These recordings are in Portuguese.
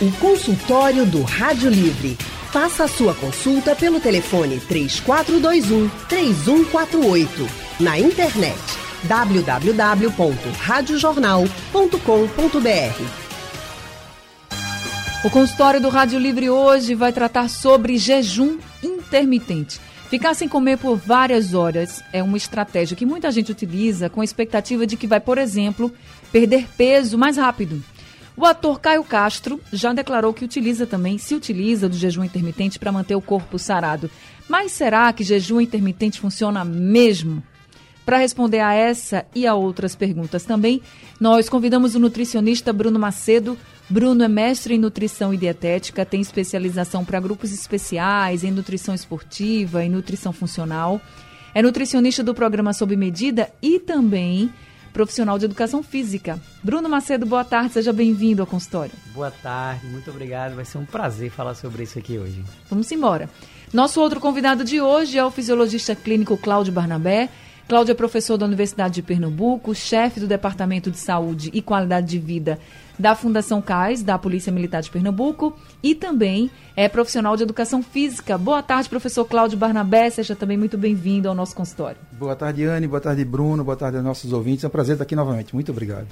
O consultório do Rádio Livre. Faça a sua consulta pelo telefone 3421 3148. Na internet www.radiojornal.com.br. O consultório do Rádio Livre hoje vai tratar sobre jejum intermitente. Ficar sem comer por várias horas é uma estratégia que muita gente utiliza com a expectativa de que vai, por exemplo, perder peso mais rápido. O ator Caio Castro já declarou que utiliza também, se utiliza do jejum intermitente para manter o corpo sarado. Mas será que jejum intermitente funciona mesmo? Para responder a essa e a outras perguntas também, nós convidamos o nutricionista Bruno Macedo. Bruno é mestre em nutrição e dietética, tem especialização para grupos especiais em nutrição esportiva e nutrição funcional. É nutricionista do programa Sob Medida e também profissional de educação física. Bruno Macedo, boa tarde, seja bem-vindo ao consultório. Boa tarde, muito obrigado. Vai ser um prazer falar sobre isso aqui hoje. Vamos embora. Nosso outro convidado de hoje é o fisiologista clínico Cláudio Barnabé. Cláudio é professor da Universidade de Pernambuco, chefe do Departamento de Saúde e Qualidade de Vida da Fundação CAIS, da Polícia Militar de Pernambuco, e também é profissional de educação física. Boa tarde, professor Cláudio Barnabé, seja também muito bem-vindo ao nosso consultório. Boa tarde, Anne, boa tarde, Bruno, boa tarde aos nossos ouvintes. É um prazer estar aqui novamente. Muito obrigado.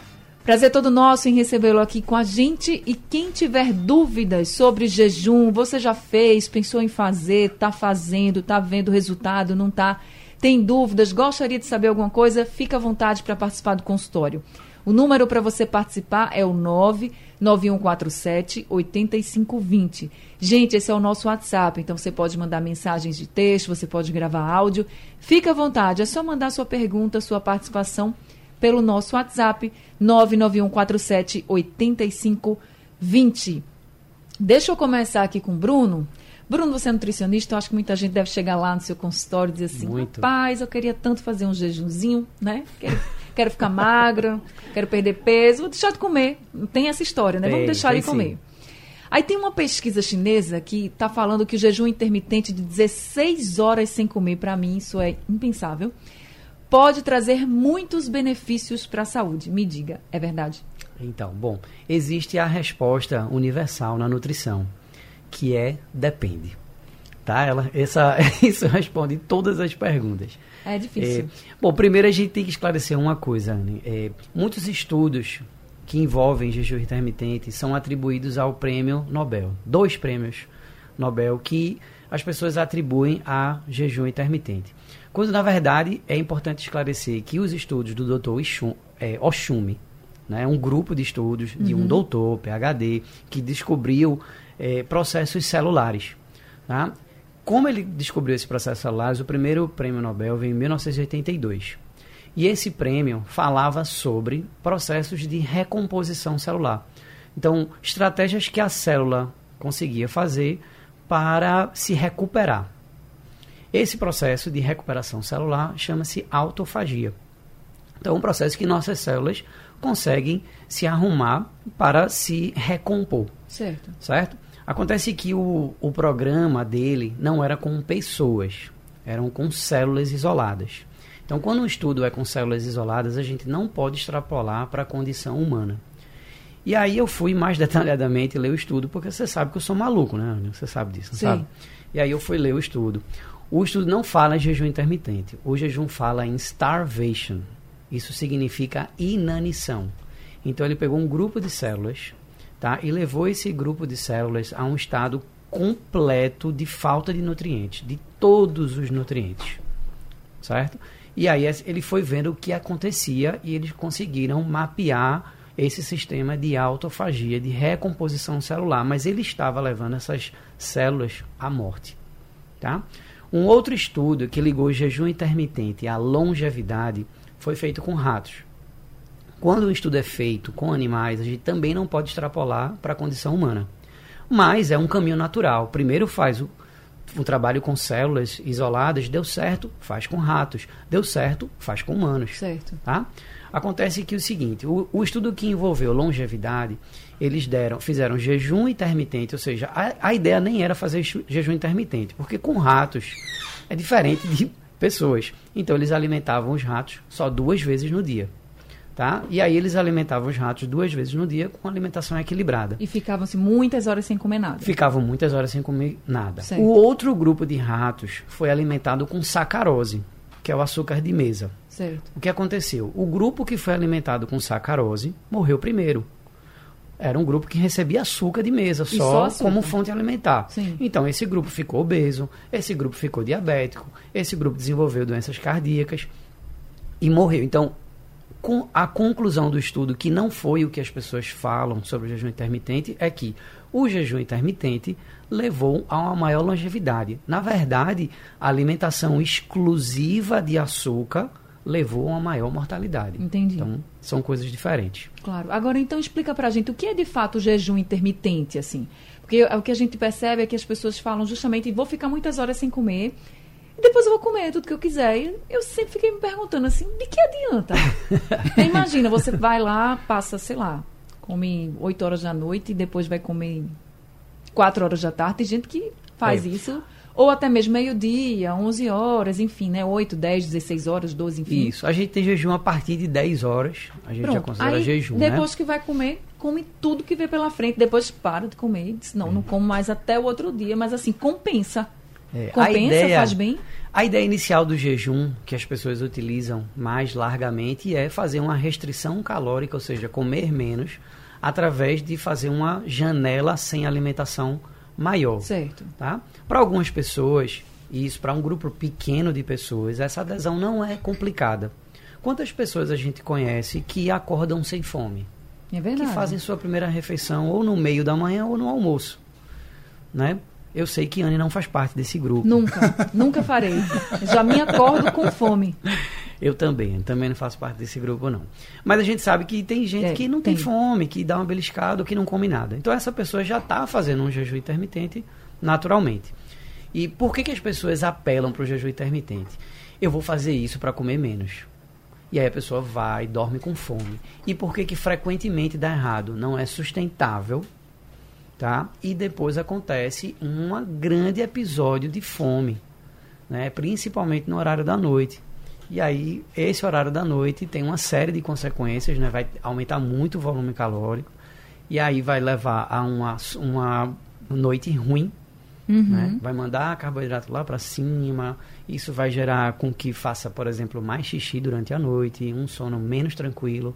Prazer todo nosso em recebê-lo aqui com a gente. E quem tiver dúvidas sobre jejum, você já fez, pensou em fazer, está fazendo, está vendo o resultado, não está, tem dúvidas, gostaria de saber alguma coisa, fica à vontade para participar do consultório. O número para você participar é o 99147 8520. Gente, esse é o nosso WhatsApp, então você pode mandar mensagens de texto, você pode gravar áudio. Fica à vontade, é só mandar sua pergunta, sua participação pelo nosso WhatsApp 99147 8520. Deixa eu começar aqui com o Bruno. Bruno, você é nutricionista, eu acho que muita gente deve chegar lá no seu consultório e dizer assim, Muito. rapaz, eu queria tanto fazer um jejumzinho, né? Quero, quero ficar magra, quero perder peso, vou deixar de comer. Tem essa história, né? Vamos Tem, deixar tem de comer. sim. Aí tem uma pesquisa chinesa que está falando que o jejum intermitente de 16 horas sem comer, para mim isso é impensável, pode trazer muitos benefícios para a saúde. Me diga, é verdade? Então, bom, existe a resposta universal na nutrição, que é depende. Tá? Ela, essa, isso responde todas as perguntas. É difícil. É, bom, primeiro a gente tem que esclarecer uma coisa, Anne. É, muitos estudos que envolvem jejum intermitente são atribuídos ao prêmio Nobel. Dois prêmios Nobel que as pessoas atribuem a jejum intermitente. Quando, na verdade, é importante esclarecer que os estudos do Dr. Ishun, é, Oshumi, né, um grupo de estudos de um doutor, PhD, que descobriu é, processos celulares. Tá? Como ele descobriu esses processos celulares, o primeiro prêmio Nobel veio em 1982. E esse prêmio falava sobre processos de recomposição celular. Então, estratégias que a célula conseguia fazer para se recuperar. Esse processo de recuperação celular chama-se autofagia. Então, é um processo que nossas células conseguem se arrumar para se recompor, Certo. certo? Acontece que o, o programa dele não era com pessoas, eram com células isoladas. Então, quando um estudo é com células isoladas, a gente não pode extrapolar para a condição humana. E aí eu fui mais detalhadamente ler o estudo, porque você sabe que eu sou maluco, né? Você sabe disso, não Sim. sabe? E aí eu fui ler o estudo. O estudo não fala em jejum intermitente. O jejum fala em starvation. Isso significa inanição. Então ele pegou um grupo de células, tá? E levou esse grupo de células a um estado completo de falta de nutrientes, de todos os nutrientes. Certo? E aí ele foi vendo o que acontecia e eles conseguiram mapear esse sistema de autofagia, de recomposição celular, mas ele estava levando essas células à morte. Tá? Um outro estudo que ligou o jejum intermitente à longevidade foi feito com ratos. Quando o estudo é feito com animais, a gente também não pode extrapolar para a condição humana. Mas é um caminho natural. Primeiro faz o, o trabalho com células isoladas, deu certo, faz com ratos. Deu certo, faz com humanos. Certo. Tá? Acontece que o seguinte, o, o estudo que envolveu longevidade, eles deram, fizeram jejum intermitente, ou seja, a, a ideia nem era fazer ju- jejum intermitente, porque com ratos é diferente de pessoas. Então eles alimentavam os ratos só duas vezes no dia. Tá? E aí eles alimentavam os ratos duas vezes no dia com alimentação equilibrada. E ficavam-se muitas horas sem comer nada. Ficavam muitas horas sem comer nada. Certo. O outro grupo de ratos foi alimentado com sacarose, que é o açúcar de mesa. Certo. O que aconteceu? O grupo que foi alimentado com sacarose morreu primeiro. Era um grupo que recebia açúcar de mesa só, só açúcar. como fonte alimentar. Sim. Então, esse grupo ficou obeso, esse grupo ficou diabético, esse grupo desenvolveu doenças cardíacas e morreu. Então, com a conclusão do estudo, que não foi o que as pessoas falam sobre o jejum intermitente, é que o jejum intermitente levou a uma maior longevidade. Na verdade, a alimentação exclusiva de açúcar levou a uma maior mortalidade. Entendi. Então, são coisas diferentes. Claro. Agora, então, explica pra gente o que é de fato o jejum intermitente, assim. Porque o que a gente percebe é que as pessoas falam justamente, vou ficar muitas horas sem comer, e depois eu vou comer tudo que eu quiser. E eu sempre fiquei me perguntando assim, de que adianta? Imagina, você vai lá, passa, sei lá, come 8 horas da noite e depois vai comer 4 horas da tarde. Tem gente que faz É. isso. Ou até mesmo meio-dia, 11 horas, enfim, né? 8, 10, 16 horas, 12, enfim. Isso. A gente tem jejum a partir de 10 horas. A gente já Pronto. considera Aí, jejum, depois né? que vai comer, come tudo que vê pela frente. Depois para de comer e diz, não, não como mais até o outro dia. Mas assim, compensa. É, a Compensa, ideia- faz bem. A ideia inicial do jejum, que as pessoas utilizam mais largamente, é fazer uma restrição calórica, ou seja, comer menos, através de fazer uma janela sem alimentação maior. Certo. Tá? Para algumas pessoas, e isso para um grupo pequeno de pessoas, essa adesão não é complicada. Quantas pessoas a gente conhece que acordam sem fome? É verdade. que fazem sua primeira refeição ou no meio da manhã ou no almoço, né? Eu sei que Anne não faz parte desse grupo. Nunca, nunca farei. Já me acordo com fome. Eu também, também não faço parte desse grupo não. Mas a gente sabe que tem gente É, que não tem, tem. fome, que dá uma beliscada, que não come nada. Então essa pessoa já está fazendo um jejum intermitente naturalmente. E por que, que as pessoas apelam para o jejum intermitente? Eu vou fazer isso para comer menos. E aí a pessoa vai, dorme com fome. E por que que frequentemente dá errado? Não é sustentável, tá? E depois acontece um grande episódio de fome, né? Principalmente no horário da noite. E aí esse horário da noite tem uma série de consequências, né? Vai aumentar muito o volume calórico e aí vai levar a uma, uma noite ruim, Uhum. né? Vai mandar carboidrato lá para cima. Isso vai gerar com que faça, por exemplo, mais xixi durante a noite, um sono menos tranquilo.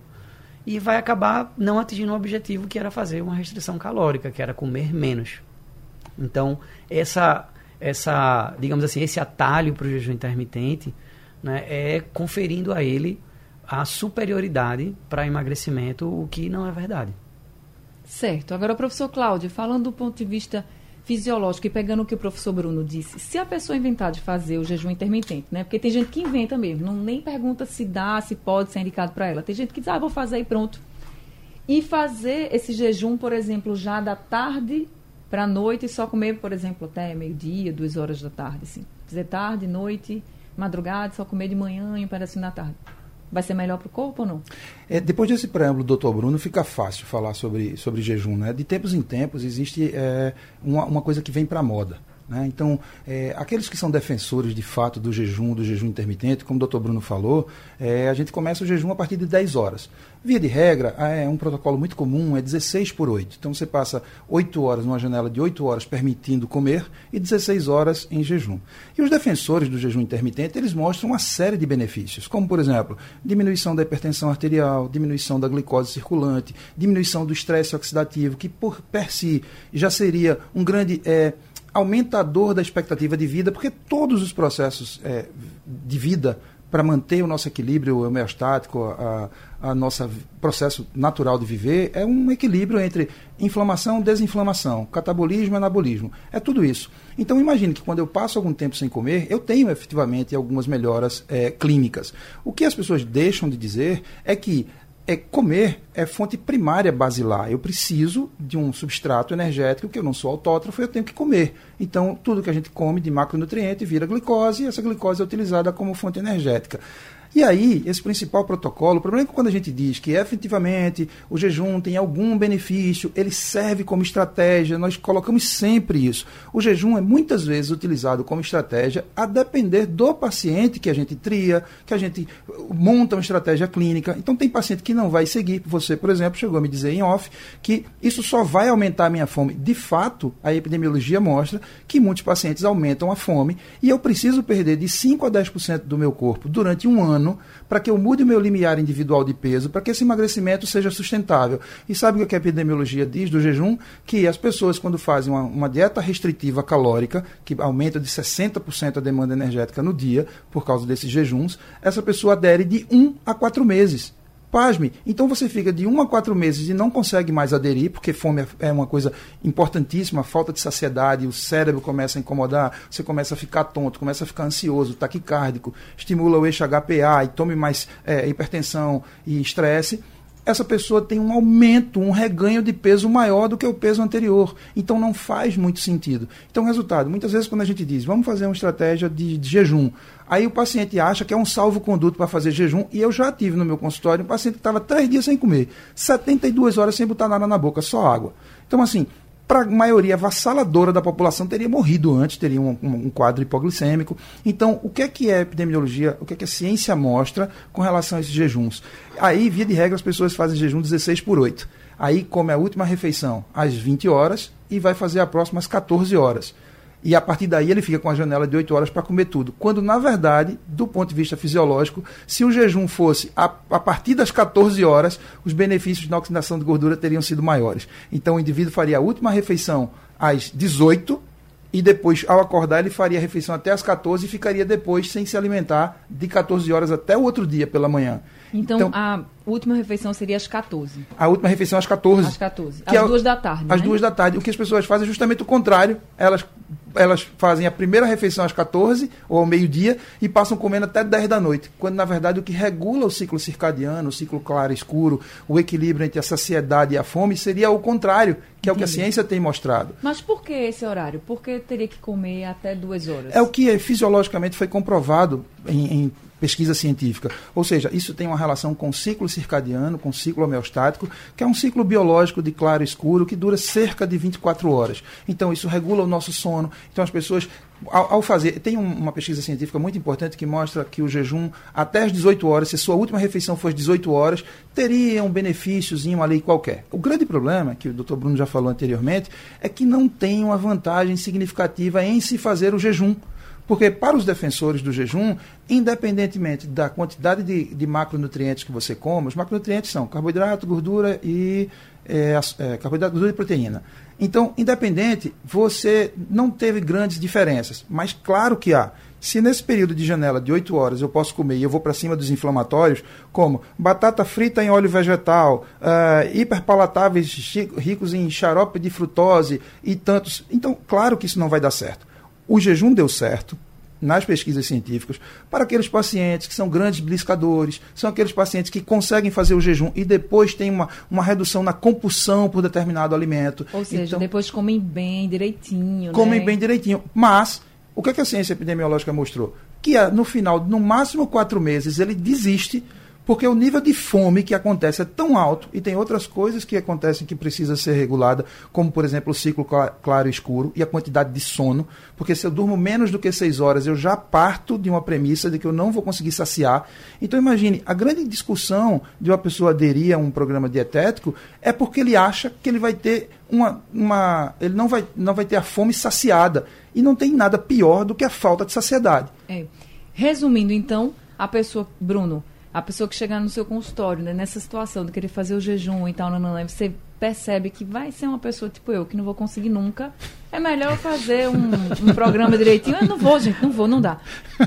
E vai acabar não atingindo o objetivo que era fazer uma restrição calórica, que era comer menos. Então, essa, essa digamos assim, esse atalho para o jejum intermitente né, é conferindo a ele a superioridade para emagrecimento, o que não é verdade. Certo. Agora, professor Cláudio, falando do ponto de vista fisiológico e pegando o que o professor Bruno disse, se a pessoa inventar de fazer o jejum intermitente, né? Porque tem gente que inventa mesmo, não nem pergunta se dá, se pode ser indicado para ela. Tem gente que diz, ah, vou fazer e pronto. E fazer esse jejum, por exemplo, já da tarde para a noite e só comer, por exemplo, até meio-dia, duas horas da tarde, assim. Fazer tarde, noite, madrugada, só comer de manhã e um da tarde. Vai ser melhor para o corpo ou não? É, depois desse preâmbulo, doutor Bruno, fica fácil falar sobre, sobre jejum. Né? De tempos em tempos existe é, uma, uma coisa que vem para a moda. Né? Então, é, aqueles que são defensores de fato do jejum, do jejum intermitente, como o doutor Bruno falou, é, a gente começa o jejum a partir de 10 horas. Via de regra, é um protocolo muito comum, é 16 por 8. Então você passa 8 horas, numa janela de 8 horas permitindo comer e 16 horas em jejum. E os defensores do jejum intermitente, eles mostram uma série de benefícios, como por exemplo, diminuição da hipertensão arterial, diminuição da glicose circulante, diminuição do estresse oxidativo, que por per si já seria um grande é, aumentador da expectativa de vida, porque todos os processos é, de vida para manter o nosso equilíbrio homeostático, a, a nosso processo natural de viver, é um equilíbrio entre inflamação, desinflamação, catabolismo e anabolismo. É tudo isso. Então imagine que quando eu passo algum tempo sem comer, eu tenho efetivamente algumas melhoras é, clínicas. O que as pessoas deixam de dizer é que é, comer é fonte primária basilar. Eu preciso de um substrato energético que eu não sou autótrofo, eu tenho que comer. Então, tudo que a gente come de macronutriente vira glicose e essa glicose é utilizada como fonte energética. E aí, esse principal protocolo, o problema é que quando a gente diz que efetivamente o jejum tem algum benefício, ele serve como estratégia, nós colocamos sempre isso. O jejum é muitas vezes utilizado como estratégia a depender do paciente que a gente tria, que a gente monta uma estratégia clínica. Então, tem paciente que não vai seguir. Você, por exemplo, chegou a me dizer em off que isso só vai aumentar a minha fome. De fato, a epidemiologia mostra que muitos pacientes aumentam a fome e eu preciso perder de 5 a 10% do meu corpo durante um ano para que eu mude o meu limiar individual de peso, para que esse emagrecimento seja sustentável. E sabe o que a epidemiologia diz do jejum? Que as pessoas, quando fazem uma, uma dieta restritiva calórica, que aumenta de 60% a demanda energética no dia, por causa desses jejuns, essa pessoa adere de 1 a 4 meses. Pasme. Então você fica de um a quatro meses e não consegue mais aderir, porque fome é uma coisa importantíssima, falta de saciedade, o cérebro começa a incomodar, você começa a ficar tonto, começa a ficar ansioso, taquicárdico, estimula o eixo HPA e tome mais é, hipertensão e estresse essa pessoa tem um aumento, um reganho de peso maior do que o peso anterior. Então não faz muito sentido. Então, resultado, muitas vezes quando a gente diz, vamos fazer uma estratégia de, de jejum, aí o paciente acha que é um salvo-conduto para fazer jejum, e eu já tive no meu consultório um paciente que estava três dias sem comer, 72 horas sem botar nada na boca, só água. Então, assim, para a maioria avassaladora da população teria morrido antes, teria um, um, quadro hipoglicêmico. Então, o que é que é epidemiologia, o que é que a ciência mostra com relação a esses jejuns? Aí, via de regra, as pessoas fazem jejum 16 por 8. Aí come a última refeição às 20 horas e vai fazer a próxima às 14 horas e a partir daí ele fica com a janela de 8 horas para comer tudo. Quando, na verdade, do ponto de vista fisiológico, se o jejum fosse a, a partir das 14 horas, os benefícios na oxidação de gordura teriam sido maiores. Então o indivíduo faria a última refeição às 18 e depois, ao acordar, ele faria a refeição até às 14 e ficaria depois sem se alimentar de 14 horas até o outro dia pela manhã. Então, então, a última refeição seria às 14. A última refeição às 14. Às 14. Às é, duas da tarde. Às né? duas da tarde. O que as pessoas fazem é justamente o contrário. Elas, elas fazem a primeira refeição às 14 ou ao meio-dia e passam comendo até 10 da noite. Quando, na verdade, o que regula o ciclo circadiano, o ciclo claro e escuro, o equilíbrio entre a saciedade e a fome seria o contrário, que é o que a ciência tem mostrado. Mas por que esse horário? Por que teria que comer até duas horas? É o que fisiologicamente foi comprovado em, em pesquisa científica. Ou seja, isso tem uma relação com o ciclo circadiano, com o ciclo homeostático, que é um ciclo biológico de claro e escuro que dura cerca de 24 horas. Então, isso regula o nosso sono. Então, as pessoas ao, fazer, tem um, uma pesquisa científica muito importante que mostra que o jejum até as 18 horas, se sua última refeição fosse 18 horas, teria um benefíciozinho ali qualquer. O grande problema, que o Dr. Bruno já falou anteriormente, é que não tem uma vantagem significativa em se fazer o jejum. Porque para os defensores do jejum, independentemente da quantidade de, de macronutrientes que você come, os macronutrientes são carboidrato, gordura e é, é, carboidrato, gordura e proteína. Então, independente, você não teve grandes diferenças. Mas claro que há. Se nesse período de janela de 8 horas eu posso comer e eu vou para cima dos inflamatórios, como batata frita em óleo vegetal, uh, hiperpalatáveis ricos em xarope de frutose e tantos. Então, claro que isso não vai dar certo. O jejum deu certo nas pesquisas científicas para aqueles pacientes que são grandes bliscadores, são aqueles pacientes que conseguem fazer o jejum e depois tem uma, uma redução na compulsão por determinado alimento. Ou seja, então, depois comem bem direitinho. Comem né? bem direitinho. Mas, o que, é que a ciência epidemiológica mostrou? Que ah, no final, no máximo quatro meses, ele desiste porque o nível de fome que acontece é tão alto e tem outras coisas que acontecem que precisa ser regulada, como por exemplo o ciclo claro e escuro e a quantidade de sono, porque se eu durmo menos do que seis horas, eu já parto de uma premissa de que eu não vou conseguir saciar. Então imagine, a grande discussão de uma pessoa aderir a um programa dietético é porque ele acha que ele vai ter uma, uma ele não vai, não vai ter a fome saciada e não tem nada pior do que a falta de saciedade. É. Resumindo então, a pessoa, Bruno, a pessoa que chegar no seu consultório, né, nessa situação de querer fazer o jejum e tal, não, não, você percebe que vai ser uma pessoa tipo eu, que não vou conseguir nunca, é melhor fazer um, um programa direitinho. Eu não vou, gente, não vou, não dá.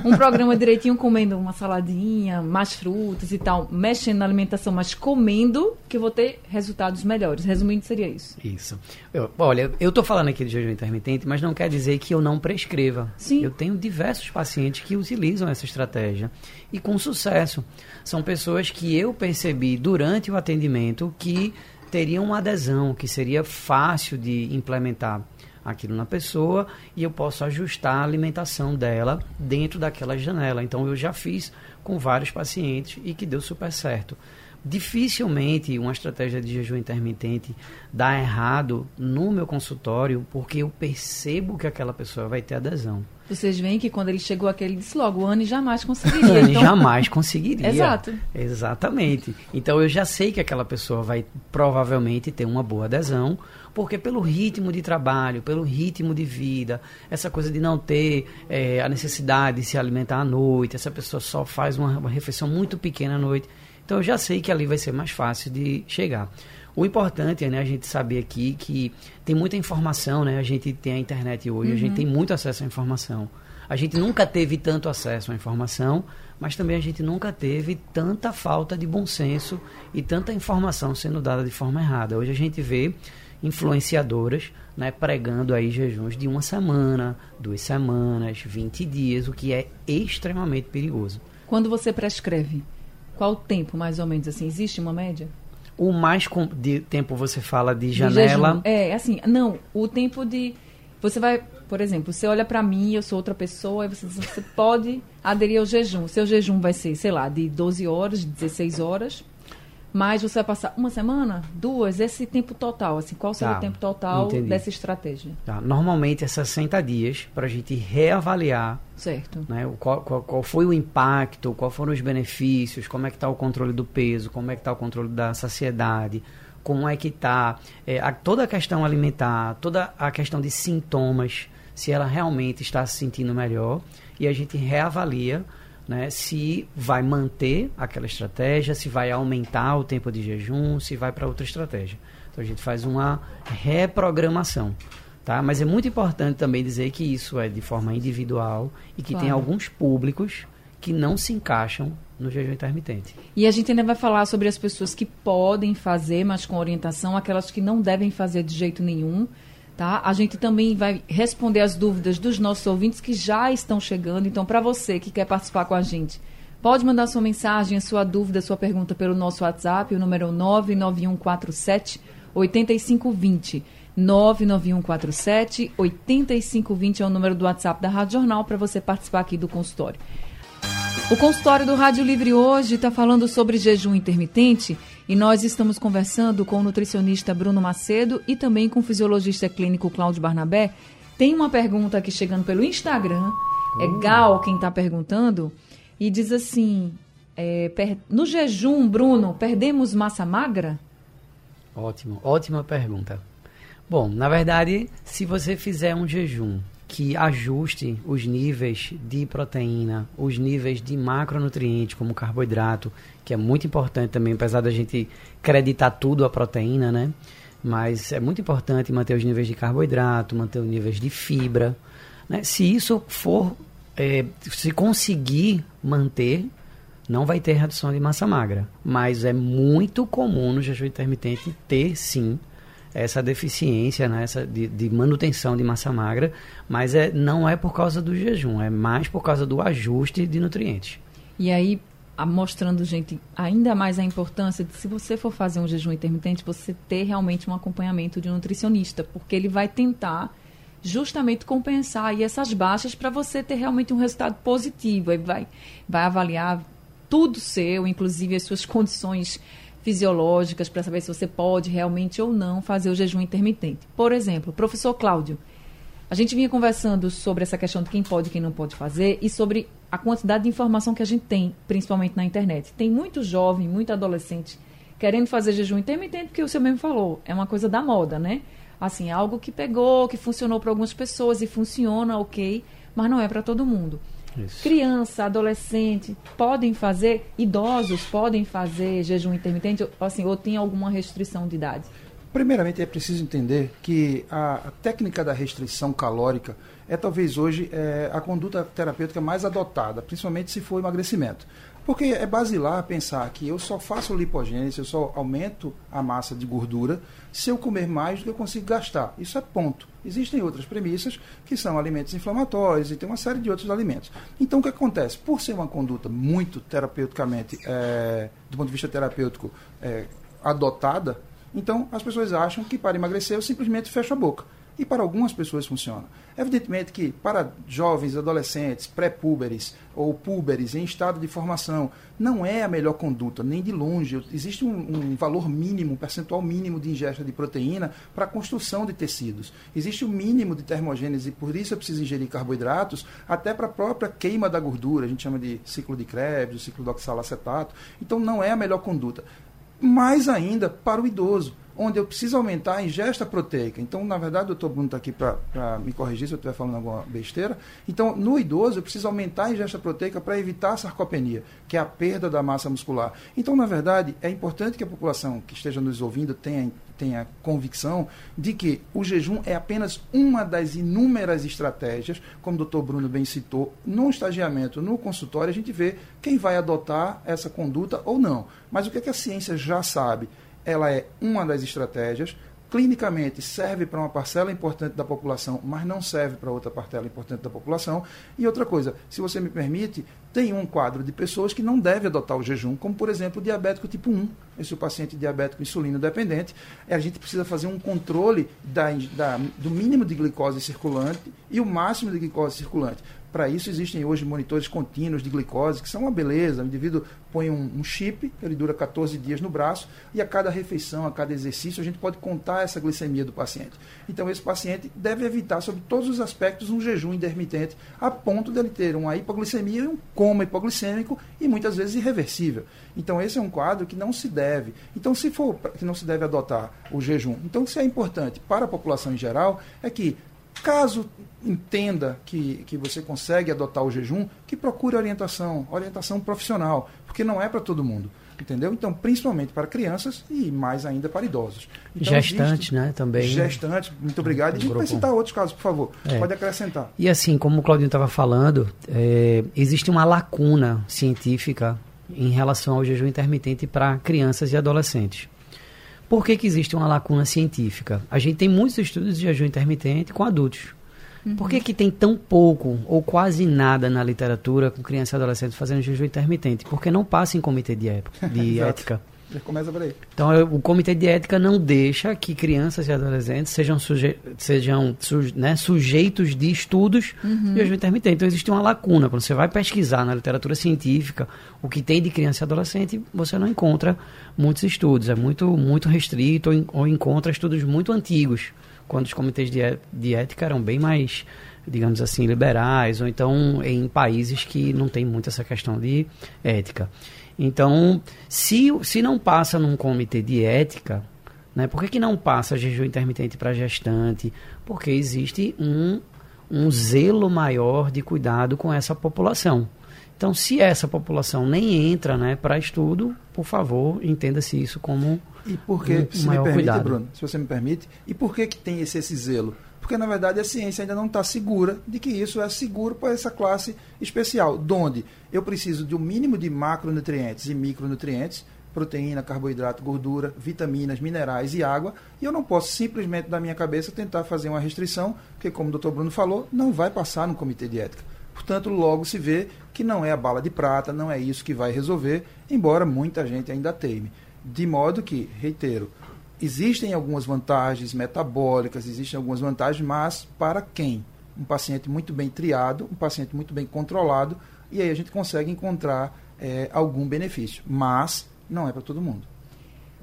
Um programa direitinho comendo uma saladinha, mais frutas e tal, mexendo na alimentação, mas comendo, que eu vou ter resultados melhores. Resumindo, seria isso. Isso. Eu, olha, eu estou falando aqui de jejum intermitente, mas não quer dizer que eu não prescreva. Sim. Eu tenho diversos pacientes que utilizam essa estratégia e com sucesso. São pessoas que eu percebi durante o atendimento que teriam uma adesão, que seria fácil de implementar. aquilo na pessoa e eu posso ajustar a alimentação dela dentro daquela janela. Então eu já fiz com vários pacientes e que deu super certo. Dificilmente uma estratégia de jejum intermitente dá errado no meu consultório, porque eu percebo que aquela pessoa vai ter adesão. Vocês veem que quando ele chegou aqui, ele disse logo, o Anne jamais conseguiria. Anne então... jamais conseguiria. Exato. Exatamente. Então eu já sei que aquela pessoa vai provavelmente ter uma boa adesão, porque pelo ritmo de trabalho, pelo ritmo de vida, essa coisa de não ter é, a necessidade de se alimentar à noite, essa pessoa só faz uma, uma refeição muito pequena à noite. Então eu já sei que ali vai ser mais fácil de chegar. O importante é né, a gente saber aqui que tem muita informação, né? A gente tem a internet hoje, uhum. a gente uhum. tem muito acesso à informação. A gente nunca teve tanto acesso à informação, mas também a gente nunca teve tanta falta de bom senso e tanta informação sendo dada de forma errada. Hoje a gente vê influenciadoras né, pregando aí jejuns de uma semana, duas semanas, 20 dias, o que é extremamente perigoso. Quando você prescreve, qual o tempo mais ou menos assim? Existe uma média? O mais de tempo você fala de janela? De é, assim, não, o tempo de você vai, por exemplo, você olha para mim, eu sou outra pessoa, você, você pode aderir ao jejum. Seu jejum vai ser, sei lá, de 12 horas, de 16 horas. Mas você vai passar uma semana, duas, esse tempo total, assim, qual seria tá, o tempo total entendi. dessa estratégia? Tá. Normalmente é 60 dias para a gente reavaliar certo. Né, qual, qual, qual, foi o impacto, quais foram os benefícios, como é que está o controle do peso, como é que está o controle da saciedade, como é que está é, toda a questão alimentar, toda a questão de sintomas, se ela realmente está se sentindo melhor, e a gente reavalia né, se vai manter aquela estratégia, se vai aumentar o tempo de jejum, se vai para outra estratégia. Então a gente faz uma reprogramação. Tá? Mas é muito importante também dizer que isso é de forma individual e que claro. tem alguns públicos que não se encaixam no jejum intermitente. E a gente ainda vai falar sobre as pessoas que podem fazer, mas com orientação, aquelas que não devem fazer de jeito nenhum. Tá? A gente também vai responder as dúvidas dos nossos ouvintes que já estão chegando. Então, para você que quer participar com a gente, pode mandar sua mensagem, sua dúvida, sua pergunta pelo nosso WhatsApp, o número 99147 8520. 99147 8520 é o número do WhatsApp da Rádio Jornal para você participar aqui do consultório. O consultório do Rádio Livre hoje está falando sobre jejum intermitente e nós estamos conversando com o nutricionista Bruno Macedo e também com o fisiologista clínico Cláudio Barnabé. Tem uma pergunta aqui chegando pelo Instagram, é uh. Gal quem está perguntando, e diz assim: é, per... no jejum, Bruno, perdemos massa magra? Ótimo, ótima pergunta. Bom, na verdade, se você fizer um jejum que ajuste os níveis de proteína, os níveis de macronutrientes, como carboidrato, que é muito importante também, apesar da gente acreditar tudo a proteína, né? Mas é muito importante manter os níveis de carboidrato, manter os níveis de fibra. Né? Se isso for, é, se conseguir manter, não vai ter redução de massa magra. Mas é muito comum no jejum intermitente ter, sim, essa deficiência né, essa de, de, manutenção de massa magra, mas é, não é por causa do jejum, é mais por causa do ajuste de nutrientes. E aí, mostrando, gente, ainda mais a importância de se você for fazer um jejum intermitente, você ter realmente um acompanhamento de um nutricionista, porque ele vai tentar justamente compensar aí essas baixas para você ter realmente um resultado positivo. Ele vai, vai avaliar tudo seu, inclusive as suas condições fisiológicas para saber se você pode realmente ou não fazer o jejum intermitente. Por exemplo, professor Cláudio, a gente vinha conversando sobre essa questão de quem pode e quem não pode fazer e sobre a quantidade de informação que a gente tem, principalmente na internet. Tem muito jovem, muito adolescente querendo fazer jejum intermitente, porque o senhor mesmo falou, é uma coisa da moda, né? Assim, algo que pegou, que funcionou para algumas pessoas e funciona, ok, mas não é para todo mundo. Isso. Criança, adolescente podem fazer, idosos podem fazer jejum intermitente, assim, ou tem alguma restrição de idade? Primeiramente, é preciso entender que a, a técnica da restrição calórica é talvez hoje é, a conduta terapêutica mais adotada, principalmente se for emagrecimento. Porque é basilar pensar que eu só faço lipogênese, eu só aumento a massa de gordura se eu comer mais do que eu consigo gastar. Isso é ponto. Existem outras premissas que são alimentos inflamatórios e tem uma série de outros alimentos. Então o que acontece? Por ser uma conduta muito terapeuticamente, é, do ponto de vista terapêutico, é, adotada, então as pessoas acham que para emagrecer eu simplesmente fecho a boca. e para algumas pessoas funciona. Evidentemente que para jovens, adolescentes, pré-púberes ou púberes em estado de formação, não é a melhor conduta, nem de longe. Existe um, um valor mínimo, um percentual mínimo de ingesta de proteína para a construção de tecidos. Existe o um mínimo de termogênese, por isso é preciso ingerir carboidratos, até para a própria queima da gordura, a gente chama de ciclo de Krebs, o ciclo do oxalacetato. Então não é a melhor conduta. Mais ainda para o idoso onde eu preciso aumentar a ingesta proteica. Então, na verdade, o doutor Bruno está aqui para me corrigir se eu estiver falando alguma besteira. Então, no idoso, eu preciso aumentar a ingesta proteica para evitar a sarcopenia, que é a perda da massa muscular. Então, na verdade, é importante que a população que esteja nos ouvindo tenha, tenha convicção de que o jejum é apenas uma das inúmeras estratégias, como o doutor Bruno bem citou, no estagiamento, no consultório, a gente vê quem vai adotar essa conduta ou não. Mas o que, é que a ciência já sabe? Ela é uma das estratégias. Clinicamente serve para uma parcela importante da população, mas não serve para outra parcela importante da população. E outra coisa, se você me permite, tem um quadro de pessoas que não devem adotar o jejum, como por exemplo o diabético tipo 1. Esse é o paciente diabético insulino dependente, a gente precisa fazer um controle da, da, do mínimo de glicose circulante e o máximo de glicose circulante. Para isso existem hoje monitores contínuos de glicose, que são uma beleza. O indivíduo põe um, um, chip, ele dura 14 dias no braço, e a cada refeição, a cada exercício, a gente pode contar essa glicemia do paciente. Então, esse paciente deve evitar, sob todos os aspectos, um jejum intermitente, a ponto dele ter uma hipoglicemia e um coma hipoglicêmico, e muitas vezes irreversível. Então, esse é um quadro que não se deve. Então, se for que não se deve adotar o jejum, então, se é importante para a população em geral, é que Caso entenda que, que você consegue adotar o jejum, que procure orientação, orientação profissional, porque não é para todo mundo. Entendeu? Então, principalmente para crianças e mais ainda para idosos. Então, Gestante, né? Também. Gestante, muito obrigado. E vai citar outros casos, por favor. É. Pode acrescentar. E assim, como o Claudinho estava falando, é, existe uma lacuna científica em relação ao jejum intermitente para crianças e adolescentes. Por que, que existe uma lacuna científica? A gente tem muitos estudos de jejum intermitente com adultos. Uhum. Por que, que tem tão pouco ou quase nada na literatura com criança e adolescente fazendo jejum intermitente? Porque não passa em comitê de, época, de ética. Já começa por aí. Então, eu, o comitê de ética não deixa que crianças e adolescentes sejam, suje, sejam né, sujeitos de estudos uhum. de jejum intermitente. Então, existe uma lacuna. Quando você vai pesquisar na literatura científica o que tem de criança e adolescente, você não encontra muitos estudos. É muito, muito restrito ou, ou encontra estudos muito antigos, quando os comitês de, é, de ética eram bem mais digamos assim, liberais, ou então em países que não tem muito essa questão de ética. Então, se, se não passa num comitê de ética, né, por que, que não passa jejum intermitente para gestante? Porque existe um, um zelo maior de cuidado com essa população. Então, se essa população nem entra né, para estudo, por favor, entenda-se isso como e por que, um, se maior me permite, cuidado. Bruno, se você me permite, e por que, que tem esse, esse zelo? Porque na verdade a ciência ainda não está segura de que isso é seguro para essa classe especial, donde eu preciso de um mínimo de macronutrientes e micronutrientes, proteína, carboidrato, gordura, vitaminas, minerais e água, e eu não posso simplesmente da minha cabeça tentar fazer uma restrição, que como o Dr. Bruno falou, não vai passar no comitê de ética. Portanto, logo se vê que não é a bala de prata, não é isso que vai resolver, embora muita gente ainda teime. De modo que, reitero, Existem algumas vantagens metabólicas, existem algumas vantagens, mas para quem? Um paciente muito bem triado, um paciente muito bem controlado, e aí a gente consegue encontrar é, algum benefício. Mas não é para todo mundo.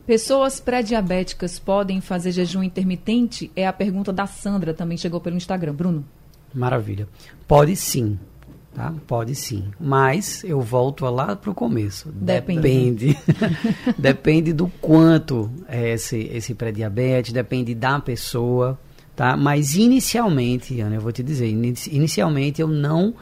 Pessoas pré-diabéticas podem fazer jejum intermitente? É a pergunta da Sandra, também chegou pelo Instagram. Bruno? Maravilha. Pode sim. Tá? Pode sim. Mas eu volto lá para o começo. Depende. Depende, depende do quanto é esse, esse pré-diabetes, depende da pessoa. Tá? Mas inicialmente, Ana, eu vou te dizer, inicialmente eu não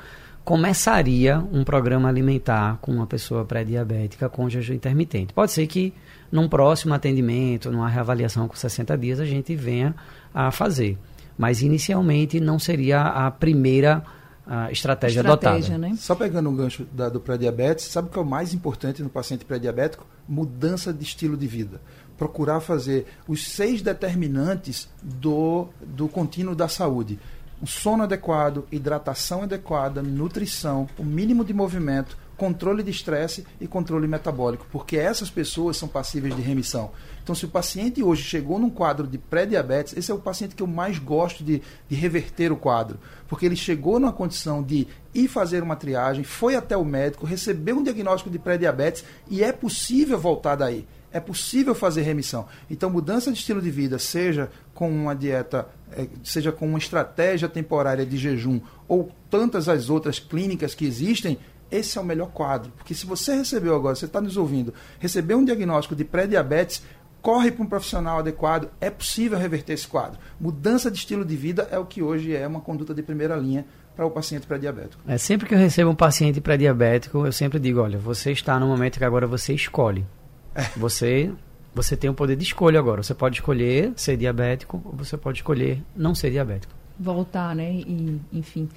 começaria um programa alimentar com uma pessoa pré-diabética com jejum intermitente. Pode ser que num próximo atendimento, numa reavaliação com 60 dias, a gente venha a fazer. Mas inicialmente não seria a primeira a estratégia, estratégia adotada. Né? Só pegando um gancho da, do pré-diabetes, sabe o que é o mais importante no paciente pré-diabético? Mudança de estilo de vida. Procurar fazer os seis determinantes do, do contínuo da saúde. Um sono adequado, hidratação adequada, nutrição, o mínimo de movimento, controle de estresse e controle metabólico, porque essas pessoas são passíveis de remissão. Então, se o paciente hoje chegou num quadro de pré-diabetes, esse é o paciente que eu mais gosto de, de reverter o quadro, porque ele chegou numa condição de ir fazer uma triagem, foi até o médico, recebeu um diagnóstico de pré-diabetes e é possível voltar daí é possível fazer remissão. Então, mudança de estilo de vida, seja com uma dieta, é, seja com uma estratégia temporária de jejum ou tantas as outras clínicas que existem, esse é o melhor quadro. Porque se você recebeu agora, você está nos ouvindo, recebeu um diagnóstico de pré-diabetes, corre para um profissional adequado, é possível reverter esse quadro. Mudança de estilo de vida é o que hoje é uma conduta de primeira linha para o paciente pré-diabético. É, sempre que eu recebo um paciente pré-diabético, eu sempre digo, olha, você está no momento que agora você escolhe. É. Você você tem o poder de escolha agora. Você pode escolher ser diabético ou você pode escolher não ser diabético. Voltar, né? E, enfim.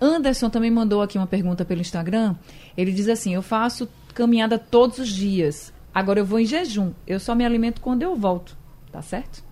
Anderson também mandou aqui uma pergunta pelo Instagram. Ele diz assim: Eu faço caminhada todos os dias. Agora eu vou em jejum. Eu só me alimento quando eu volto. Tá certo?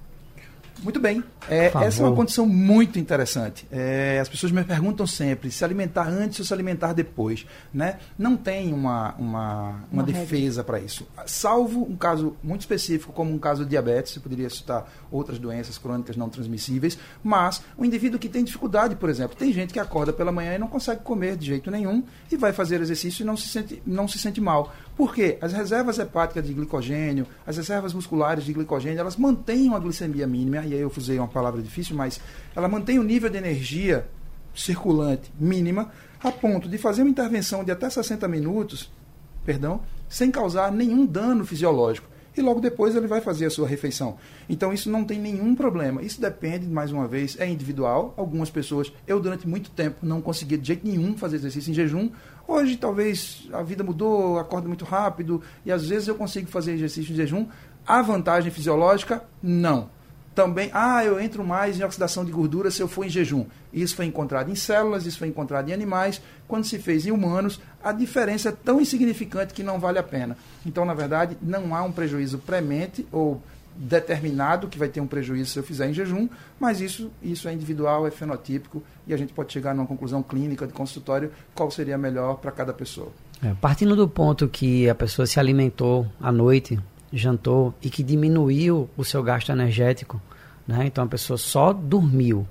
Muito bem. É, essa é uma condição muito interessante. É, as pessoas me perguntam sempre se alimentar antes ou se alimentar depois. Né? Não tem uma, uma, uma, uma defesa para isso. Salvo um caso muito específico, como um caso de diabetes, eu poderia citar outras doenças crônicas não transmissíveis, mas o indivíduo que tem dificuldade, por exemplo, tem gente que acorda pela manhã e não consegue comer de jeito nenhum e vai fazer exercício e não se sente, não se sente mal. Por quê? As reservas hepáticas de glicogênio, as reservas musculares de glicogênio, elas mantêm uma glicemia mínima, e aí eu usei uma palavra difícil, mas ela mantém o nível de energia circulante mínima a ponto de fazer uma intervenção de até 60 minutos, perdão, sem causar nenhum dano fisiológico. E logo depois ele vai fazer a sua refeição. Então isso não tem nenhum problema. Isso depende, mais uma vez, é individual. Algumas pessoas, eu durante muito tempo não conseguia de jeito nenhum fazer exercício em jejum. Hoje talvez a vida mudou, acordo muito rápido e às vezes eu consigo fazer exercício em jejum. A vantagem fisiológica? Não também, ah, eu entro mais em oxidação de gordura se eu for em jejum. Isso foi encontrado em células, isso foi encontrado em animais. Quando se fez em humanos, a diferença é tão insignificante que não vale a pena. Então, na verdade, não há um prejuízo premente ou determinado que vai ter um prejuízo se eu fizer em jejum, mas isso, isso é individual, é fenotípico e a gente pode chegar numa conclusão clínica de consultório qual seria melhor para cada pessoa. É, partindo do ponto que a pessoa se alimentou à noite jantou e que diminuiu o seu gasto energético, né? Então a pessoa só dormiu.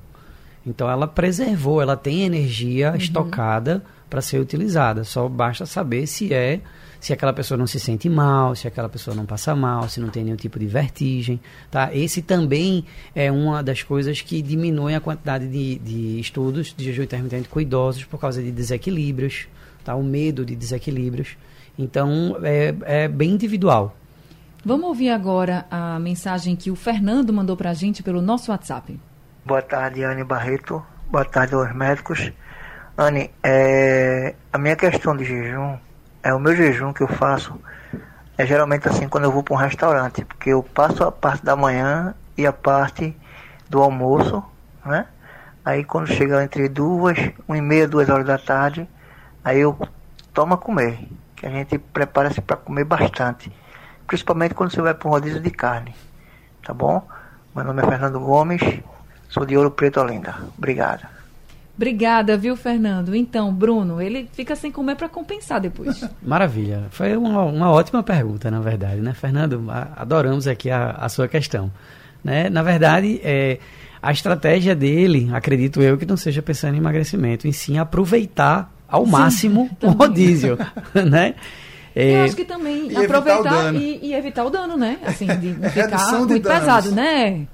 Então ela preservou, ela tem energia uhum. estocada para ser utilizada. Só basta saber se é se aquela pessoa não se sente mal, se aquela pessoa não passa mal, se não tem nenhum tipo de vertigem, tá? Esse também é uma das coisas que diminui a quantidade de, de estudos de jejum intermitente com idosos por causa de desequilíbrios, tá? O medo de desequilíbrios. Então é, é bem individual. Vamos ouvir agora a mensagem que o Fernando mandou para a gente pelo nosso WhatsApp. Boa tarde, Anne Barreto. Boa tarde aos médicos. Anne, é, a minha questão de jejum, é o meu jejum que eu faço, é geralmente assim quando eu vou para um restaurante, porque eu passo a parte da manhã e a parte do almoço, né? Aí quando chega entre duas, uma e meia, duas horas da tarde, aí eu tomo a comer, que a gente prepara-se para comer bastante principalmente quando você vai para um rodízio de carne. Tá bom? Meu nome é Fernando Gomes, sou de Ouro Preto, Olinda. Obrigada. Obrigada, viu, Fernando? Então, Bruno, ele fica sem comer para compensar depois. Maravilha. Foi uma, uma, ótima pergunta, na verdade, né, Fernando? Adoramos aqui a, a sua questão. Né? Na verdade, é, a estratégia dele, acredito eu, que não seja pensando em emagrecimento, em sim aproveitar ao Sim, máximo o rodízio, né? É, eu acho que também e aproveitar e, e, evitar o dano, né? Assim, de não ficar muito danos. pesado, né?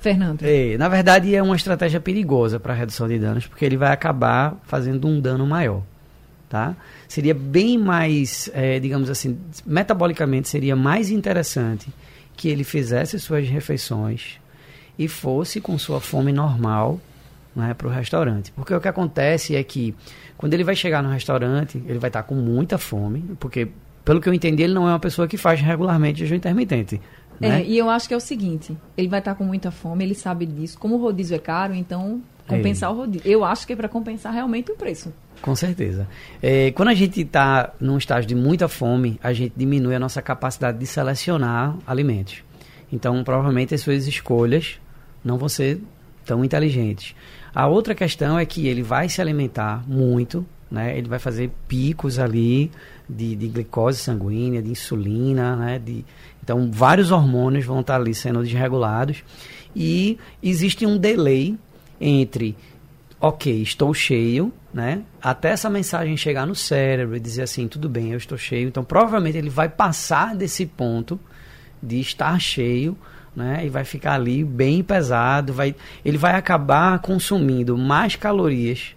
Fernando. É, na verdade, é uma estratégia perigosa para redução de danos, porque ele vai acabar fazendo um dano maior. Tá? Seria bem mais, é, digamos assim, metabolicamente seria mais interessante que ele fizesse suas refeições e fosse com sua fome normal né, para o restaurante. Porque o que acontece é que quando ele vai chegar no restaurante, ele vai estar tá com muita fome, porque, pelo que eu entendi, ele não é uma pessoa que faz regularmente jejum intermitente. Né? É, e eu acho que é o seguinte, ele vai estar tá com muita fome, ele sabe disso. Como o rodízio é caro, então compensar é. o rodízio. Eu acho que é para compensar realmente o preço. Com certeza. É, quando a gente está num estágio de muita fome, a gente diminui a nossa capacidade de selecionar alimentos. Então, provavelmente as suas escolhas não vão ser tão inteligentes. A outra questão é que ele vai se alimentar muito, né? Ele vai fazer picos ali de, de glicose sanguínea, de insulina, né? De, então, vários hormônios vão estar ali sendo desregulados e existe um delay entre ok, estou cheio, né? Até essa mensagem chegar no cérebro e dizer assim, tudo bem, eu estou cheio. Então, provavelmente ele vai passar desse ponto de estar cheio, né? E vai ficar ali bem pesado, vai, ele vai acabar consumindo mais calorias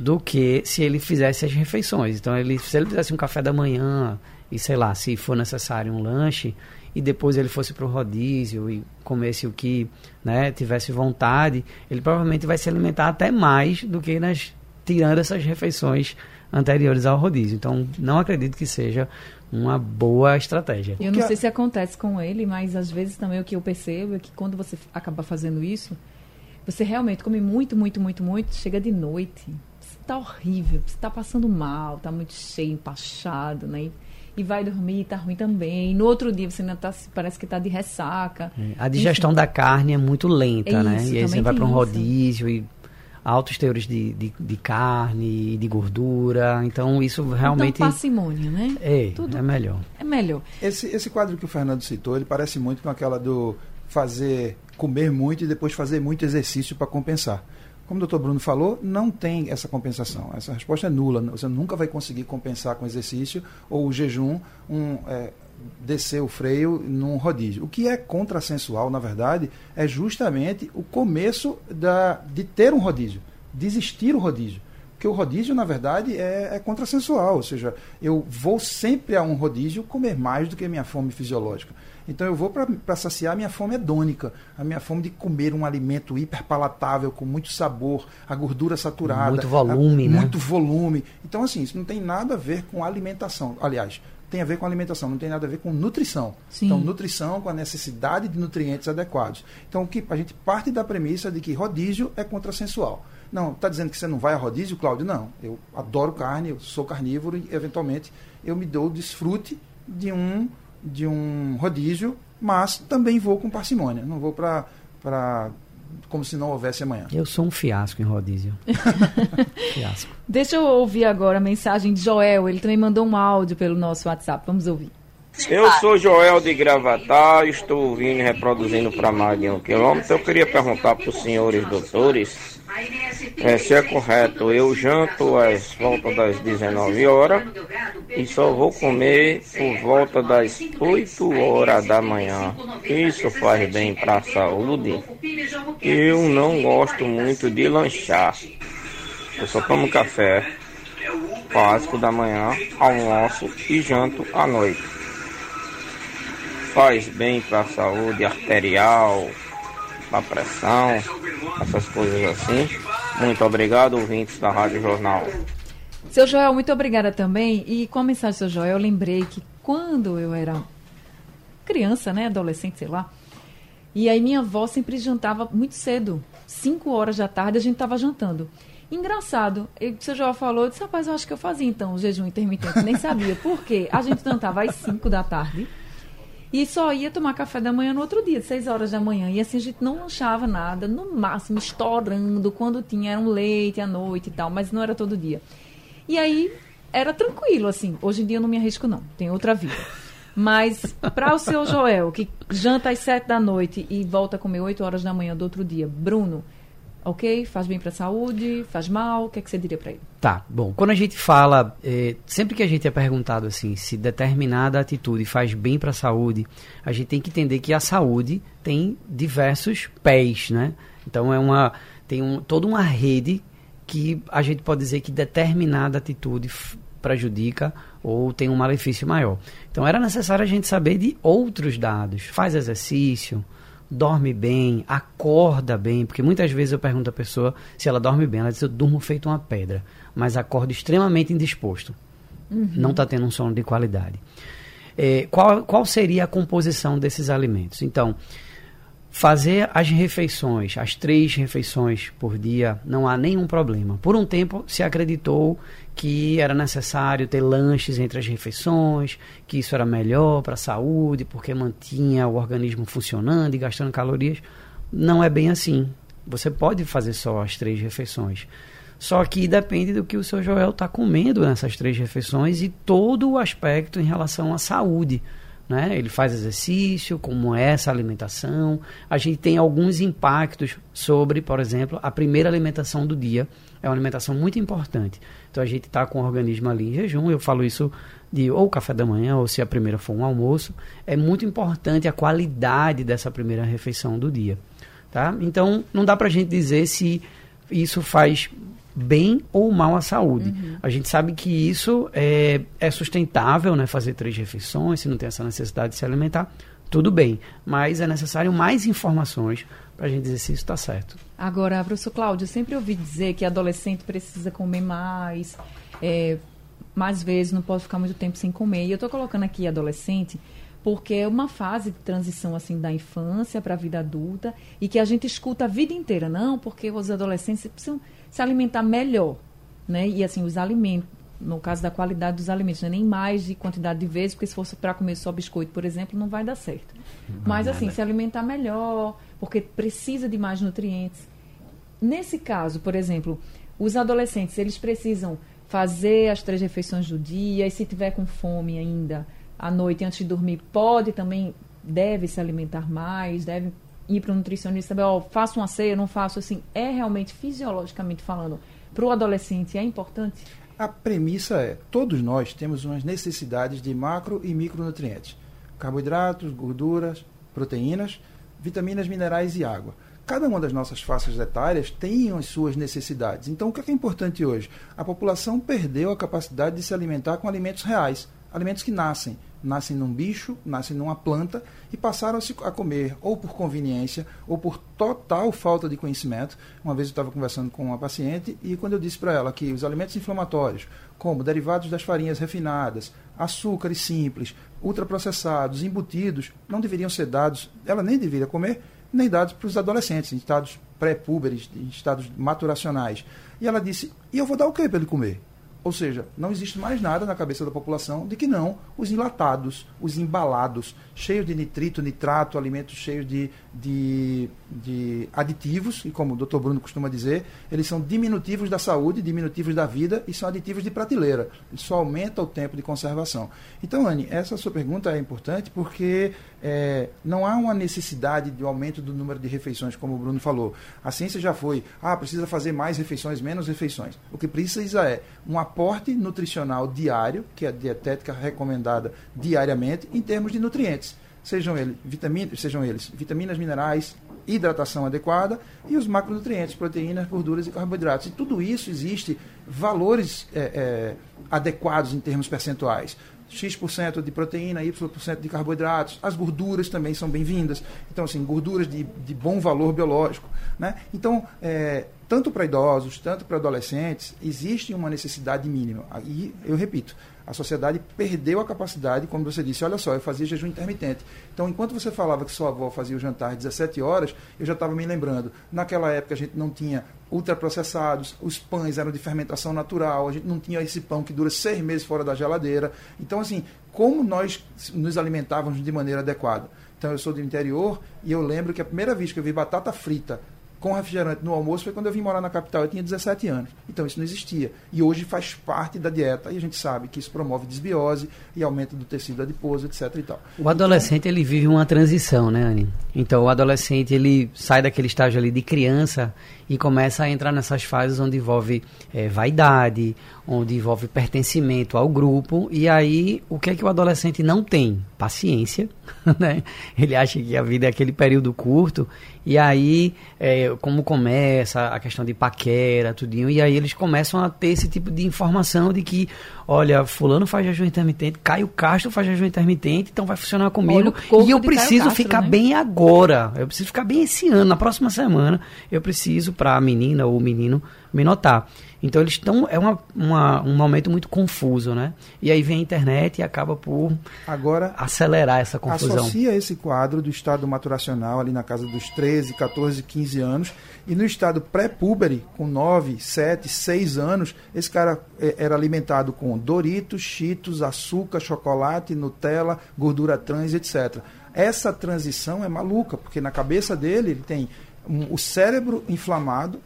do que se ele fizesse as refeições. Então, ele, se ele fizesse um café da manhã e sei lá, se for necessário um lanche, e depois ele fosse para o rodízio e comesse o que né, tivesse vontade, ele provavelmente vai se alimentar até mais do que nas tirando essas refeições anteriores ao rodízio. Então, não acredito que seja uma boa estratégia. Eu não sei se acontece com ele, mas às vezes também o que eu percebo é que quando você acaba fazendo isso, você realmente come muito, muito, muito, muito, chega de noite, está horrível, você está passando mal, está muito cheio, empachado, né? e vai dormir, está ruim também. No outro dia você ainda tá, parece que está de ressaca. É, a digestão Enfim. da carne é muito lenta, é né? Isso, e aí você vai para um rodízio e altos teores de, de, de carne, de gordura. Então isso realmente. Então, parcimônia, né? É, Tudo é melhor. É melhor. Esse, esse quadro que o Fernando citou, ele parece muito com aquela do fazer comer muito e depois fazer muito exercício para compensar. Como o doutor Bruno falou, não tem essa compensação. Essa resposta é nula. Você nunca vai conseguir compensar com exercício ou o jejum um, é, descer o freio num rodízio. O que é contrassensual, na verdade, é justamente o começo da, de ter um rodízio, desistir o rodízio. Porque o rodízio, na verdade, é, é ou seja, eu vou sempre a um rodízio comer mais do que minha fome fisiológica. Então eu vou para saciar a minha fome hedônica, a minha fome de comer um alimento hiperpalatável, com muito sabor, a gordura saturada. Muito volume, a, né? Muito volume. Então, assim, isso não tem nada a ver com alimentação. Aliás, tem a ver com alimentação, não tem nada a ver com nutrição. Sim. Então, nutrição com a necessidade de nutrientes adequados. Então, que a gente parte da premissa de que rodízio é contrassensual. Não, está dizendo que você não vai a rodízio, Cláudio? Não. Eu adoro carne, eu sou carnívoro e, eventualmente, eu me dou o desfrute de um de um rodízio, mas também vou com parcimônia. Não vou para como se não houvesse amanhã. Eu sou um fiasco em rodízio. fiasco. Deixa eu ouvir agora a mensagem de Joel. Ele também mandou um áudio pelo nosso WhatsApp. Vamos ouvir. Eu sou Joel de Gravatar, estou ouvindo e reproduzindo para mais de um quilômetro. Eu queria perguntar para os senhores doutores se é correto. Eu janto às volta das 19 horas e só vou comer por volta das 8 horas da manhã. Isso faz bem para a saúde. Eu não gosto muito de lanchar. Eu só tomo café básico da manhã, almoço e janto à noite faz bem para a saúde arterial, para pressão, essas coisas assim. Muito obrigado, ouvintes da Rádio Jornal. Seu Joel, muito obrigada também. E com a mensagem do seu Joel, eu lembrei que quando eu era criança, né, adolescente, sei lá, e aí minha avó sempre jantava muito cedo, 5 horas da tarde a gente estava jantando. Engraçado, o seu Joel falou, eu disse, rapaz, eu acho que eu fazia então o jejum intermitente, nem sabia. Por quê? A gente jantava às 5 da tarde e só ia tomar café da manhã no outro dia, seis horas da manhã. E assim a gente não lanchava nada, no máximo estourando, quando tinha era um leite à noite e tal, mas não era todo dia. E aí era tranquilo, assim. Hoje em dia eu não me arrisco, não. Tem outra vida. Mas para o seu Joel, que janta às sete da noite e volta a comer oito horas da manhã do outro dia, Bruno, ok? Faz bem para a saúde? Faz mal? O que, é que você diria para ele? Tá, bom. Quando a gente fala, é, sempre que a gente é perguntado assim, se determinada atitude faz bem para a saúde, a gente tem que entender que a saúde tem diversos pés, né? Então é uma tem um, toda uma rede que a gente pode dizer que determinada atitude prejudica ou tem um malefício maior. Então era necessário a gente saber de outros dados. Faz exercício, dorme bem, acorda bem, porque muitas vezes eu pergunto à pessoa se ela dorme bem, ela diz eu durmo feito uma pedra, mas acordo extremamente indisposto, uhum. não está tendo um sono de qualidade. É, qual, qual seria a composição desses alimentos? Então, fazer as refeições, as três refeições por dia, não há nenhum problema. Por um tempo se acreditou que era necessário ter lanches entre as refeições, que isso era melhor para a saúde, porque mantinha o organismo funcionando e gastando calorias. Não é bem assim. Você pode fazer só as três refeições. Só que depende do que o seu Joel está comendo nessas três refeições e todo o aspecto em relação à saúde. Né? Ele faz exercício, como é essa alimentação. A gente tem alguns impactos sobre, por exemplo, a primeira alimentação do dia. É uma alimentação muito importante. Então a gente está com o organismo ali em jejum. Eu falo isso de ou café da manhã ou se a primeira for um almoço. É muito importante a qualidade dessa primeira refeição do dia. Tá? Então não dá para a gente dizer se isso faz bem ou mal à saúde. Uhum. A gente sabe que isso é, é sustentável, né? Fazer três refeições, se não tem essa necessidade de se alimentar, tudo bem. Mas é necessário mais informações para a gente dizer se isso está certo. Agora, professor Cláudio, eu sempre ouvi dizer que adolescente precisa comer mais, é, mais vezes, não pode ficar muito tempo sem comer. E eu estou colocando aqui adolescente porque é uma fase de transição assim da infância para a vida adulta e que a gente escuta a vida inteira, não, porque os adolescentes precisam se alimentar melhor, né? E assim, os alimentos, no caso da qualidade dos alimentos, né? nem mais de quantidade de vezes, porque se fosse para comer só biscoito, por exemplo, não vai dar certo. Não Mas assim, nada. se alimentar melhor, porque precisa de mais nutrientes. Nesse caso, por exemplo, os adolescentes, eles precisam fazer as três refeições do dia, e se tiver com fome ainda, à noite antes de dormir, pode também, deve se alimentar mais, deve ir para o nutricionista, saber, ó, faço uma ceia, não faço assim, é realmente fisiologicamente falando, para o adolescente é importante? A premissa é, todos nós temos umas necessidades de macro e micronutrientes. Carboidratos, gorduras, proteínas, vitaminas, minerais e água. Cada uma das nossas faixas etárias tem as suas necessidades. Então, o que é, é importante hoje? A população perdeu a capacidade de se alimentar com alimentos reais, alimentos que nascem nascem num bicho, nascem numa planta e passaram a, se, a comer ou por conveniência ou por total falta de conhecimento. Uma vez eu estava conversando com uma paciente e quando eu disse para ela que os alimentos inflamatórios, como derivados das farinhas refinadas, açúcares simples, ultraprocessados, embutidos, não deveriam ser dados, ela nem deveria comer, nem dados para os adolescentes, em estados pré-púberes, em estados maturacionais. E ela disse: e eu vou dar o que para ele comer? Ou seja, não existe mais nada na cabeça da população de que não os enlatados, os embalados, cheios de nitrito, nitrato, alimentos cheios de, de, de aditivos, e como o doutor Bruno costuma dizer, eles são diminutivos da saúde, diminutivos da vida e são aditivos de prateleira. Isso aumenta o tempo de conservação. Então, Anne, essa sua pergunta é importante porque é, não há uma necessidade de aumento do número de refeições, como o Bruno falou. A ciência já foi, ah, precisa fazer mais refeições, menos refeições. O que precisa é um aporte nutricional diário, que é a dietética recomendada diariamente, em termos de nutrientes. Sejam, ele, vitaminas, sejam eles vitaminas, minerais, hidratação adequada e os macronutrientes, proteínas, gorduras e carboidratos. E tudo isso existe valores é, é, adequados em termos percentuais. X% de proteína, Y% de carboidratos. As gorduras também são bem-vindas. Então, assim, gorduras de, de bom valor biológico. Né? Então, é, tanto para idosos, tanto para adolescentes, existe uma necessidade mínima. E, eu repito, a sociedade perdeu a capacidade, como você disse, olha só, eu fazia jejum intermitente. Então, enquanto você falava que sua avó fazia o jantar às 17 horas, eu já estava me lembrando. Naquela época a gente não tinha ultraprocessados, os pães eram de fermentação natural, a gente não tinha esse pão que dura seis meses fora da geladeira. Então, assim, como nós nos alimentávamos de maneira adequada? Então, eu sou do interior e eu lembro que a primeira vez que eu vi batata frita com refrigerante no almoço foi quando eu vim morar na capital. Eu tinha 17 anos. Então isso não existia. E hoje faz parte da dieta. E a gente sabe que isso promove desbiose e aumento do tecido adiposo, etc. E tal. O adolescente então, ele vive uma transição, né, Anny? Então o adolescente ele sai daquele estágio ali de criança e começa a entrar nessas fases onde envolve é, vaidade, onde envolve pertencimento ao grupo. E aí o que é que o adolescente não tem? Paciência, né? Ele acha que a vida é aquele período curto e aí, é, como começa a questão de paquera, tudinho, e aí eles começam a ter esse tipo de informação de que, olha, fulano faz jejum intermitente, Caio Castro faz jejum intermitente, então vai funcionar comigo. E eu preciso Castro, ficar né? bem agora. Eu preciso ficar bem esse ano, na próxima semana, eu preciso para a menina ou o menino me notar. Então eles estão. É uma, uma, um momento muito confuso, né? E aí vem a internet e acaba por Agora, acelerar essa confusão. Associa esse quadro do estado maturacional ali na casa dos 13, 14, 15 anos. E no estado pré-púbere, com 9, 7, 6 anos, esse cara é, era alimentado com Doritos, Cheetos, açúcar, chocolate, Nutella, gordura trans, etc. Essa transição é maluca, porque na cabeça dele ele tem um, o cérebro inflamado,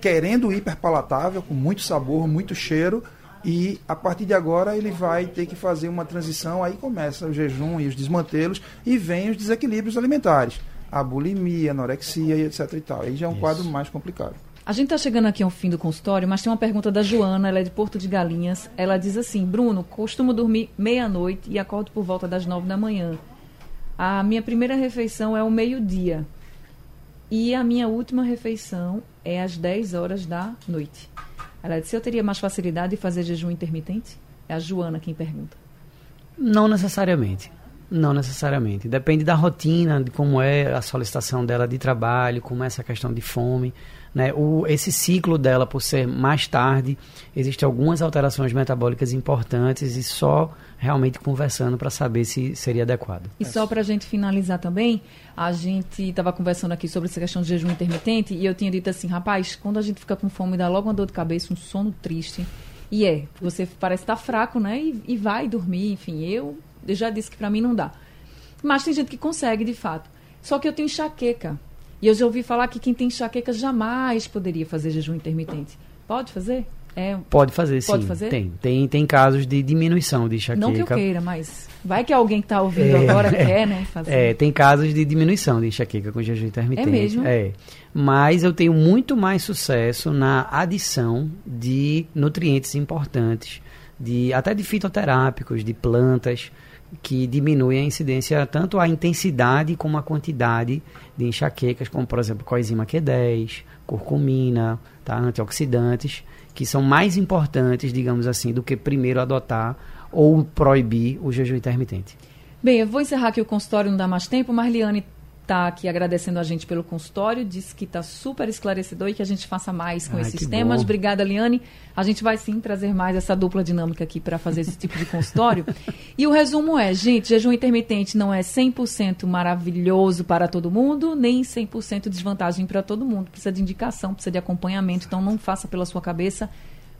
querendo hiperpalatável, com muito sabor, muito cheiro, e a partir de agora ele vai ter que fazer uma transição, aí começa o jejum e os desmantelos e vem os desequilíbrios alimentares, a bulimia, a anorexia e etc e tal. Aí já é um Isso. quadro mais complicado. A gente está chegando aqui ao fim do consultório, mas tem uma pergunta da Joana, ela é de Porto de Galinhas. Ela diz assim: Bruno, costumo dormir meia-noite e acordo por volta das nove da manhã. A minha primeira refeição é o meio-dia. E a minha última refeição é às 10 horas da noite. Ela disse: Eu teria mais facilidade de fazer jejum intermitente? É a Joana quem pergunta. Não necessariamente. Não necessariamente. Depende da rotina, de como é a solicitação dela de trabalho, como é essa questão de fome. Né? O, esse ciclo dela, por ser mais tarde, existem algumas alterações metabólicas importantes e só realmente conversando para saber se seria adequado. E só para a gente finalizar também, a gente estava conversando aqui sobre essa questão de jejum intermitente e eu tinha dito assim, rapaz, quando a gente fica com fome dá logo uma dor de cabeça, um sono triste. E é, você parece estar tá fraco, né? E, e vai dormir, enfim, eu eu já disse que para mim não dá. Mas tem gente que consegue, de fato. Só que eu tenho enxaqueca. E eu já ouvi falar que quem tem enxaqueca jamais poderia fazer jejum intermitente. Pode fazer? É, pode fazer, sim. Pode fazer? Tem, tem, tem casos de diminuição de enxaqueca. Não que eu queira, mas vai que alguém que está ouvindo é, agora é, quer, né? Fazer. É, tem casos de diminuição de enxaqueca com jejum intermitente. É mesmo? É. Mas eu tenho muito mais sucesso na adição de nutrientes importantes, de até de fitoterápicos, de plantas, que diminui a incidência, tanto a intensidade como a quantidade de enxaquecas, como por exemplo coenzima Q10, curcumina, tá? antioxidantes, que são mais importantes, digamos assim, do que primeiro adotar ou proibir o jejum intermitente. Bem, eu vou encerrar aqui o consultório, não dá mais tempo. Marliane está aqui agradecendo a gente pelo consultório, disse que está super esclarecedor e que a gente faça mais com Ai, esses temas. Bom. Obrigada, Liane. A gente vai sim trazer mais essa dupla dinâmica aqui para fazer esse tipo de consultório. e o resumo é, gente, jejum intermitente não é 100% maravilhoso para todo mundo, nem 100% desvantagem para todo mundo. Precisa de indicação, precisa de acompanhamento, então não faça pela sua cabeça.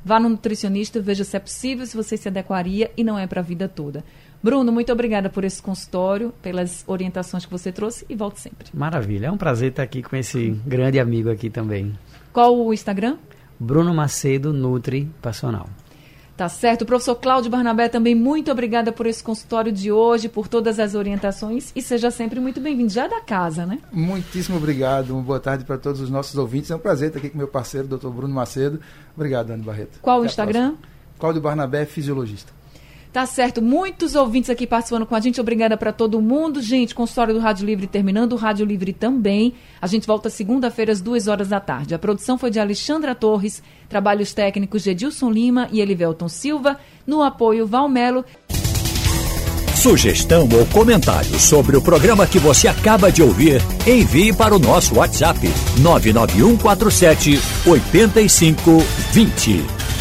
Vá no nutricionista, veja se é possível, se você se adequaria e não é para a vida toda. Bruno, muito obrigada por esse consultório, pelas orientações que você trouxe e volte sempre. Maravilha, é um prazer estar aqui com esse grande amigo aqui também. Qual o Instagram? Bruno Macedo Nutri Passional. Tá certo. Professor Cláudio Barnabé, também muito obrigada por esse consultório de hoje, por todas as orientações e seja sempre muito bem-vindo. Já da casa, né? Muitíssimo obrigado. Uma boa tarde para todos os nossos ouvintes. É um prazer estar aqui com meu parceiro, doutor Bruno Macedo. Obrigado, Dani Barreto. Qual Até o Instagram? Cláudio Barnabé, fisiologista. Tá certo, muitos ouvintes aqui participando com a gente. Obrigada para todo mundo. Gente, consultório do Rádio Livre terminando, o Rádio Livre também. A gente volta segunda-feira às duas horas da tarde. A produção foi de Alexandra Torres, trabalhos técnicos de Edilson Lima e Elivelton Silva, no apoio Valmelo. Sugestão ou comentário sobre o programa que você acaba de ouvir, envie para o nosso WhatsApp 99147 8520.